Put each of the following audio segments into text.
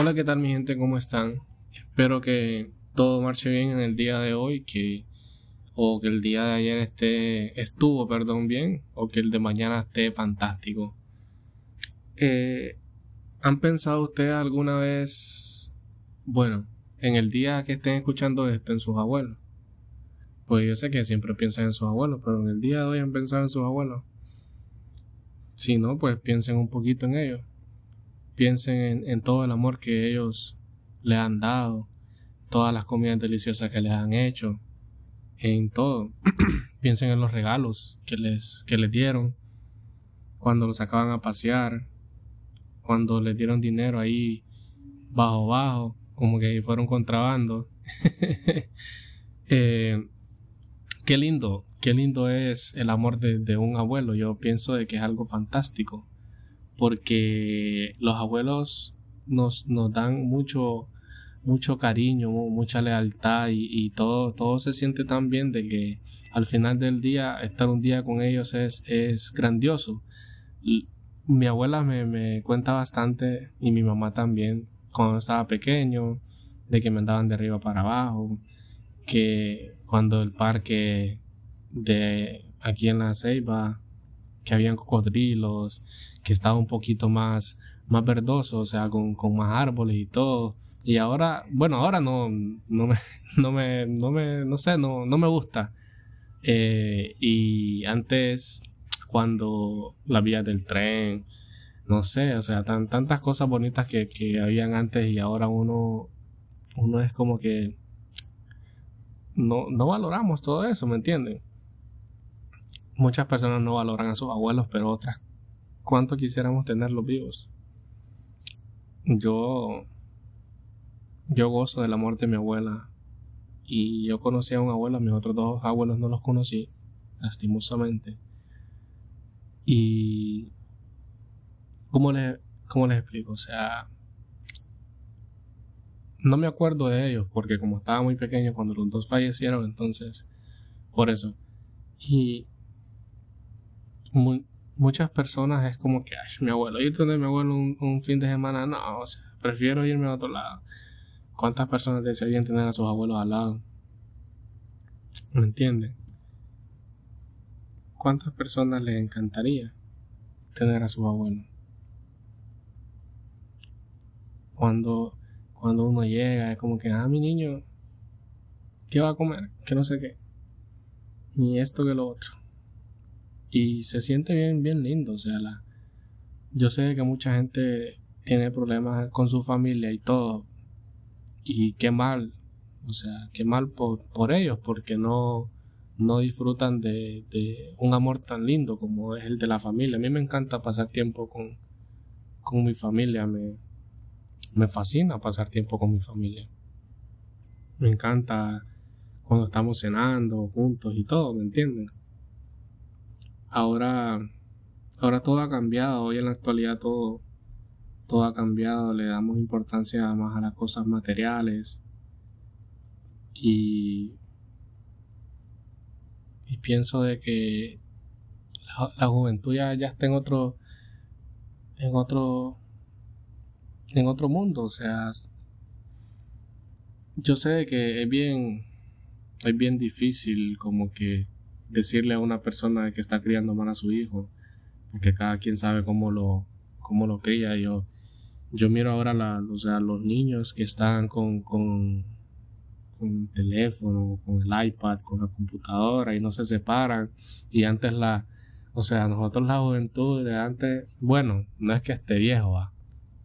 Hola, ¿qué tal mi gente? ¿Cómo están? Espero que todo marche bien en el día de hoy, que o que el día de ayer esté estuvo, perdón, bien, o que el de mañana esté fantástico. Eh, ¿Han pensado ustedes alguna vez, bueno, en el día que estén escuchando esto en sus abuelos? Pues yo sé que siempre piensan en sus abuelos, pero en el día de hoy han pensado en sus abuelos. Si no, pues piensen un poquito en ellos piensen en, todo el amor que ellos le han dado, todas las comidas deliciosas que les han hecho, en todo. piensen en los regalos que les, que les dieron cuando los sacaban a pasear, cuando les dieron dinero ahí bajo bajo, como que fueron contrabando. eh, qué lindo, qué lindo es el amor de, de, un abuelo. Yo pienso de que es algo fantástico porque los abuelos nos, nos dan mucho, mucho cariño, mucha lealtad y, todo, todo se siente tan bien de que al final del día, estar un día con ellos es, es grandioso. Mi abuela me, me cuenta bastante y mi mamá también cuando estaba pequeño, de que me andaban de arriba para abajo, que cuando el parque de aquí en la Ceiba que habían cocodrilos, que estaba un poquito más, más verdoso, o sea, con, con más árboles y todo. Y ahora, bueno, ahora no, no me, no me, no me, no sé, no, no me gusta. Eh, y antes, cuando la vía del tren, no sé, o sea, tan, tantas cosas bonitas que, que habían antes y ahora uno, uno es como que no, no valoramos todo eso, ¿me entienden? Muchas personas no valoran a sus abuelos, pero otras, ¿cuánto quisiéramos tenerlos vivos? Yo, yo gozo del amor de mi abuela y yo conocí a un abuelo, mis otros dos abuelos no los conocí, lastimosamente. Y, ¿cómo les, cómo les explico? O sea, no me acuerdo de ellos porque como estaba muy pequeño cuando los dos fallecieron, entonces, por eso. Y muchas personas es como que, ay, mi abuelo, ir donde mi abuelo un, fin de semana, no, o sea, prefiero irme a otro lado. ¿Cuántas personas desearían tener a sus abuelos al lado? ¿Me entienden? ¿Cuántas personas les encantaría tener a sus abuelos? Cuando, cuando uno llega, es como que, ah, mi niño, ¿qué va a comer? Que no sé qué. Ni esto que lo otro y se siente bien, bien lindo. O sea, la, yo sé que mucha gente tiene problemas con su familia y todo. Y qué mal, o sea, qué mal por, por ellos, porque no, no disfrutan de, de, un amor tan lindo como es el de la familia. A mí me encanta pasar tiempo con, con mi familia, me, me fascina pasar tiempo con mi familia. Me encanta cuando estamos cenando juntos y todo, ¿me entienden? Ahora, ahora todo ha cambiado, hoy en la actualidad todo, todo ha cambiado, le damos importancia más a las cosas materiales y, y pienso de que la, juventud ya, ya está en otro, en otro, en otro mundo, o sea, yo sé que es bien, es bien difícil como que decirle a una persona que está criando mal a su hijo, porque cada quien sabe cómo lo, cómo lo cría. Yo, yo miro ahora la, o sea, los niños que están con, con, con el teléfono, con el iPad, con la computadora y no se separan. Y antes la, o sea, nosotros la juventud de antes, bueno, no es que esté viejo,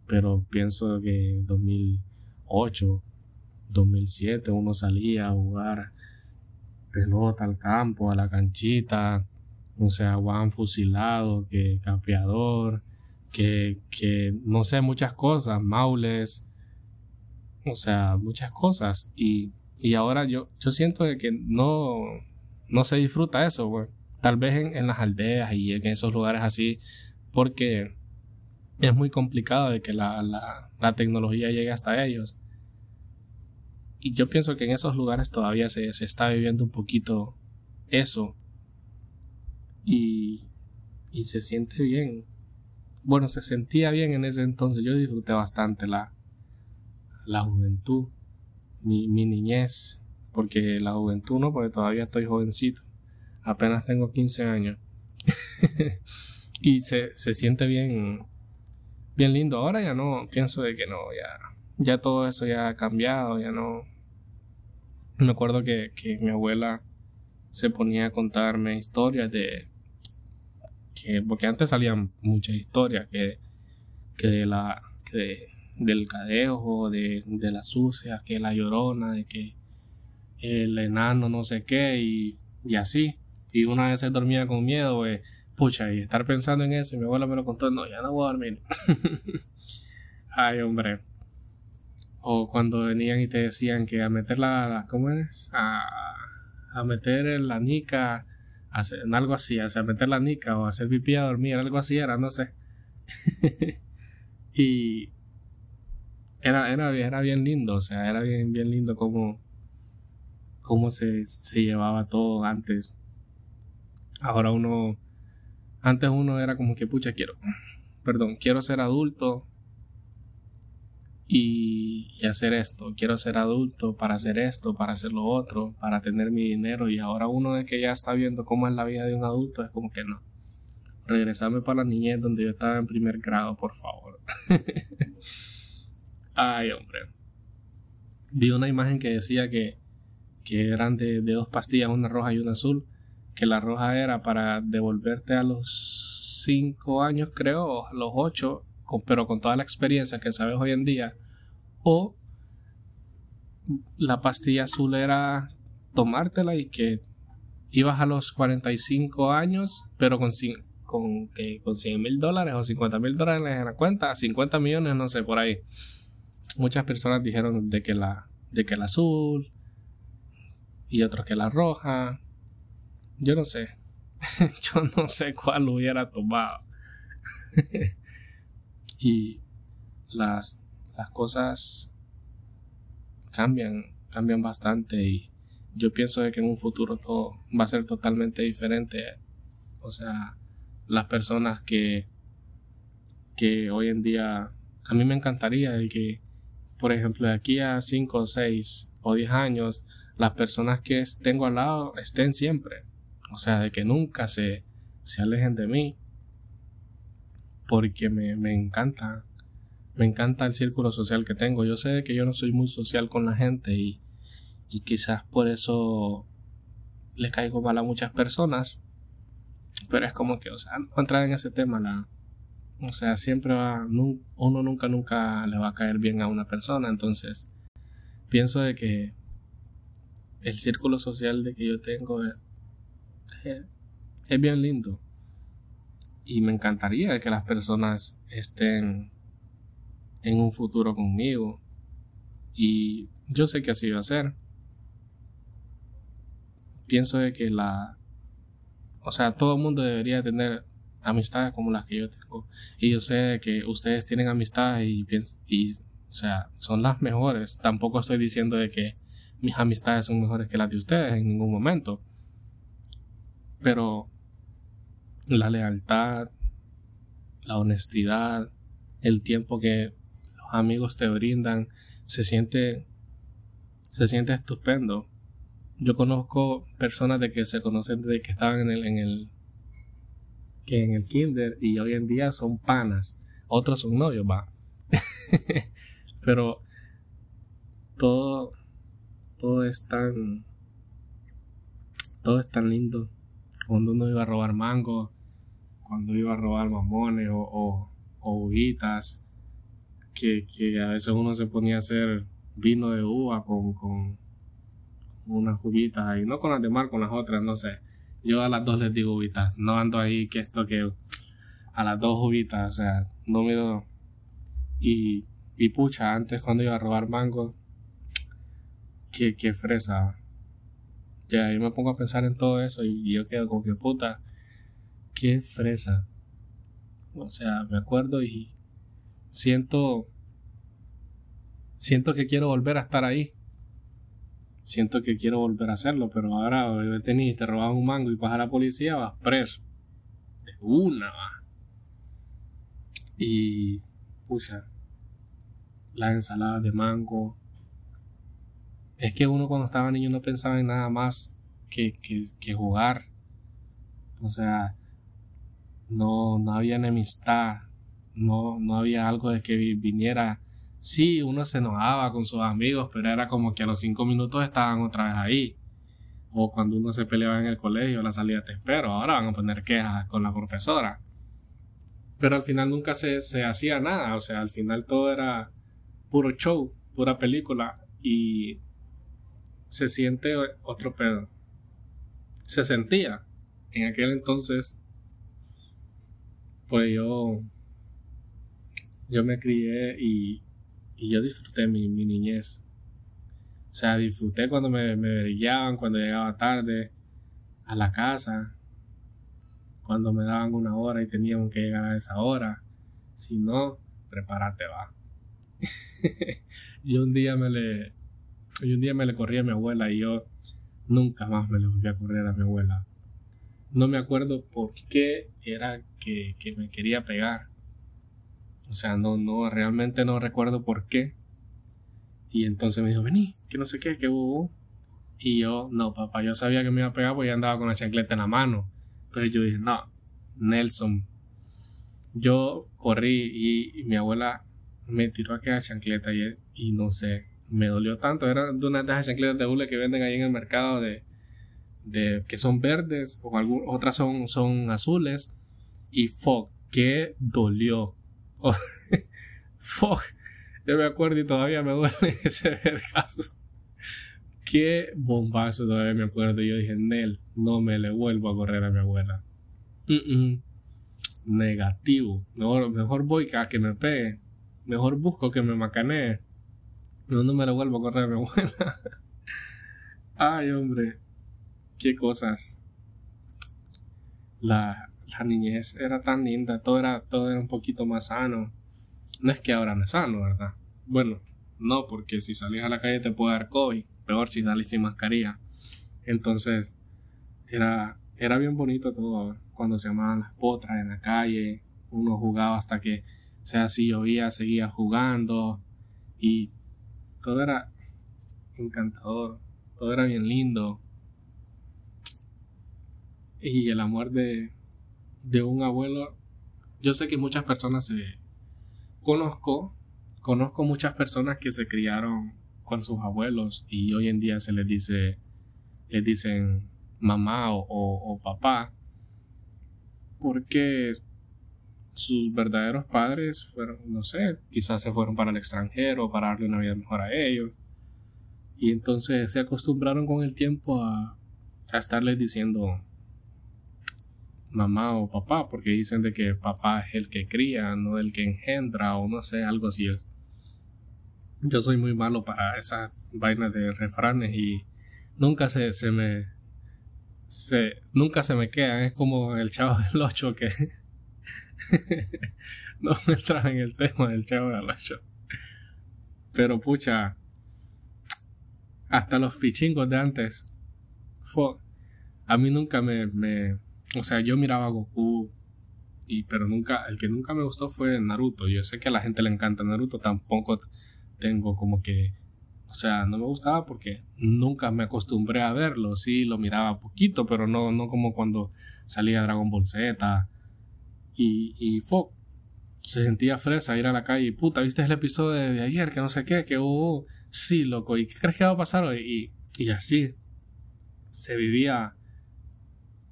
pero pienso que 2008, 2007 uno salía a jugar pelota al campo, a la canchita, o sea, Juan fusilado, que capeador, que, que no sé, muchas cosas, maules, o sea, muchas cosas. Y, y ahora yo, yo siento de que no, no se disfruta eso. Tal vez en, en las aldeas y en esos lugares así, porque es muy complicado de que la, la, la tecnología llegue hasta ellos y yo pienso que en esos lugares todavía se, se está viviendo un poquito eso. Y, y se siente bien. Bueno, se sentía bien en ese entonces. Yo disfruté bastante la, la juventud, mi, mi niñez, porque la juventud no, porque todavía estoy jovencito, apenas tengo 15 años. y se, se siente bien, bien lindo. Ahora ya no, pienso de que no, ya, ya todo eso ya ha cambiado, ya no. Me acuerdo que, que mi abuela se ponía a contarme historias de que porque antes salían muchas historias que, que de la que del cadejo, de, de la sucia, que la llorona, de que el enano no sé qué y, y así. Y una vez se dormía con miedo, pues, pucha, y estar pensando en eso, y mi abuela me lo contó, no, ya no voy a dormir. Ay, hombre. O cuando venían y te decían que a meter la, ¿cómo eres? A, a meter la nica, en algo así, o sea, meter la nica o hacer pipí a dormir, algo así era, no sé. y era, era, era bien lindo, o sea, era bien, bien lindo cómo, cómo se, se llevaba todo antes. Ahora uno, antes uno era como que, pucha, quiero, perdón, quiero ser adulto, y, hacer esto. Quiero ser adulto para hacer esto, para hacer lo otro, para tener mi dinero. Y ahora uno de que ya está viendo cómo es la vida de un adulto es como que no. Regresarme para la niñez donde yo estaba en primer grado, por favor. Ay, hombre. Vi una imagen que decía que, que eran de, de dos pastillas, una roja y una azul. Que la roja era para devolverte a los 5 años, creo, a los 8, pero con toda la experiencia que sabes hoy en día, o la pastilla azul era tomártela y que ibas a los 45 años, pero con, con, que, con 100 mil dólares o 50 mil dólares en la cuenta, 50 millones, no sé, por ahí. Muchas personas dijeron de que la, de que el azul y otros que la roja. Yo no sé. Yo no sé cuál hubiera tomado. y las, las cosas cambian, cambian bastante y yo pienso de que en un futuro todo va a ser totalmente diferente. O sea, las personas que, que hoy en día, a mí me encantaría de que, por ejemplo, de aquí a 5, 6 o 10 años, las personas que tengo al lado estén siempre. O sea, de que nunca se, se alejen de mí porque me, me encanta, me encanta el círculo social que tengo. Yo sé que yo no soy muy social con la gente y, y quizás por eso le caigo mal a muchas personas, pero es como que, o sea, no entrar en ese tema, la, o sea, siempre va, uno nunca, nunca le va a caer bien a una persona, entonces pienso de que el círculo social de que yo tengo es bien lindo y me encantaría que las personas estén en un futuro conmigo. Y yo sé que así va a ser. Pienso de que la o sea todo el mundo debería tener amistades como las que yo tengo. Y yo sé que ustedes tienen amistades y, y o sea son las mejores. Tampoco estoy diciendo de que mis amistades son mejores que las de ustedes en ningún momento. Pero la lealtad, la honestidad, el tiempo que los amigos te brindan, se siente, se siente estupendo. Yo conozco personas de que se conocen desde que estaban en el, en el, que en el kinder y hoy en día son panas. Otros son novios, va. Pero todo, todo es tan, todo es tan lindo cuando uno iba a robar mango, cuando iba a robar mamones o, o, o uvitas, que, que, a veces uno se ponía a hacer vino de uva con, con unas uvitas y no con las de mar, con las otras, no sé. Yo a las dos les digo uvitas, no ando ahí que esto que a las dos uvitas, o sea, no me Y, y pucha, antes cuando iba a robar mango, que, que fresa, ya, yo me pongo a pensar en todo eso y, yo quedo como que puta, qué fresa. O sea, me acuerdo y siento, siento que quiero volver a estar ahí. Siento que quiero volver a hacerlo, pero ahora y te roban un mango y vas a la policía, vas preso. De una, va. Y, pucha, las ensaladas de mango. Es que uno cuando estaba niño no pensaba en nada más que, que, jugar. O sea, no, no había enemistad, no, no había algo de que viniera. Sí, uno se enojaba con sus amigos, pero era como que a los cinco minutos estaban otra vez ahí. O cuando uno se peleaba en el colegio, la salida te espero, ahora van a poner quejas con la profesora. Pero al final nunca se, se hacía nada, o sea, al final todo era puro show, pura película y se siente otro pedo. Se sentía en aquel entonces, pues yo, yo me crié y, yo disfruté mi, niñez. O sea, disfruté cuando me, me brillaban, cuando llegaba tarde a la casa, cuando me daban una hora y teníamos que llegar a esa hora. Si no, prepárate, va. y un día me le y un día me le corrí a mi abuela y yo nunca más me le volví a correr a mi abuela. No me acuerdo por qué era que, me quería pegar. O sea, no, no, realmente no recuerdo por qué. Y entonces me dijo, vení, que no sé qué, que hubo. Y yo, no, papá, yo sabía que me iba a pegar porque ya andaba con la chancleta en la mano. Entonces yo dije, no, Nelson. Yo corrí y mi abuela me tiró aquella chancleta y, no sé, me dolió tanto. Era de una de esas chancletas de hule que venden ahí en el mercado de, de que son verdes o otras son, son azules. Y fuck, que dolió. fuck, yo me acuerdo y todavía me duele ese vergazo. Qué bombazo todavía me acuerdo. Yo dije, Nel, no me le vuelvo a correr a mi abuela. Negativo. Mejor, mejor voy a que me pegue mejor busco que me macanee. No, no me lo vuelvo a correr a mi abuela. Ay, hombre. Qué cosas. La, la niñez era tan linda, todo era, todo era un poquito más sano. No es que ahora no es sano, ¿verdad? Bueno, no, porque si salís a la calle te puede dar COVID. Peor si salís sin mascarilla. Entonces, era, era bien bonito todo. Cuando se llamaban las potras en la calle, uno jugaba hasta que sea, si llovía, seguía jugando y todo era encantador, todo era bien lindo. Y el amor de, de un abuelo, yo sé que muchas personas se conozco, conozco muchas personas que se criaron con sus abuelos y hoy en día se les dice, les dicen mamá o, o papá, porque sus verdaderos padres fueron, no sé, quizás se fueron para el extranjero para darle una vida mejor a ellos. Y entonces se acostumbraron con el tiempo a, a estarles diciendo mamá o papá, porque dicen de que papá es el que cría, no el que engendra o no sé, algo así. Yo soy muy malo para esas vainas de refranes y nunca se, se me se, nunca se me quedan, es como el chavo del 8 que no me entraba en el tema del chavo de Alacho. Pero pucha, hasta los pichingos de antes, fue, a mí nunca me, o sea, yo miraba a Goku, y, pero nunca, el que nunca me gustó fue Naruto. Yo sé que a la gente le encanta Naruto, tampoco tengo como que, o sea, no me gustaba porque nunca me acostumbré a verlo. Sí, lo miraba poquito, pero no, no como cuando salía Dragon Ball Z y, y fuck, se sentía fresa ir a la calle y puta, ¿viste el episodio de, ayer? Que no sé qué, que hubo, sí, loco, ¿y qué crees que va a pasar hoy? Y, y así se vivía,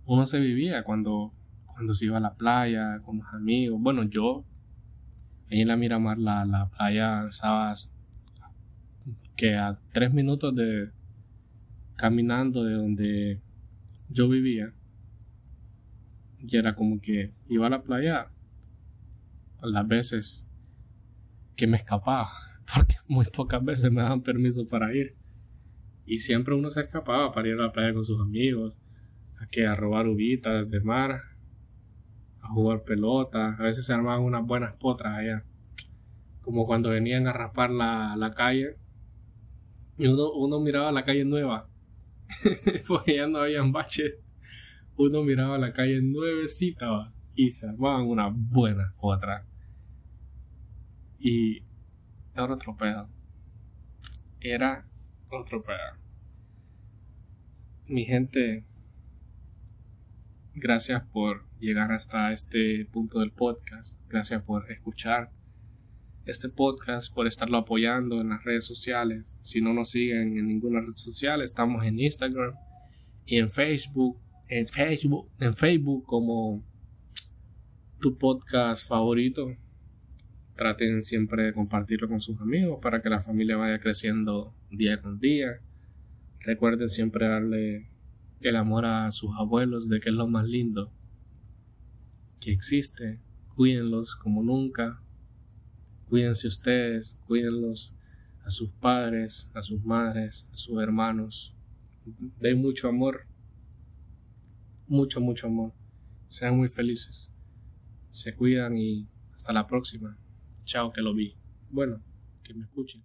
uno se vivía cuando, cuando se iba a la playa con los amigos. Bueno, yo, ahí en la Miramar, la, la playa, estabas que a tres minutos de caminando de donde yo vivía y era como que iba a la playa las veces que me escapaba, porque muy pocas veces me daban permiso para ir. Y siempre uno se escapaba para ir a la playa con sus amigos, que a robar uvitas de mar, a jugar pelota, a veces se armaban unas buenas potras allá. Como cuando venían a raspar la, la calle y uno, uno miraba la calle nueva, porque ya no habían baches uno miraba la calle nuevecita y se armaban una buena otra. Y era otro pedo. Era otro pedo. Mi gente, gracias por llegar hasta este punto del podcast. Gracias por escuchar este podcast, por estarlo apoyando en las redes sociales. Si no nos siguen en ninguna red social, estamos en Instagram y en Facebook. En Facebook, en Facebook como tu podcast favorito. Traten siempre de compartirlo con sus amigos para que la familia vaya creciendo día con día. Recuerden siempre darle el amor a sus abuelos, de que es lo más lindo que existe. Cuídenlos como nunca. Cuídense ustedes, cuídenlos a sus padres, a sus madres, a sus hermanos. Den mucho amor. Mucho, mucho amor. Sean muy felices. Se cuidan y hasta la próxima. Chao, que lo vi. Bueno, que me escuchen.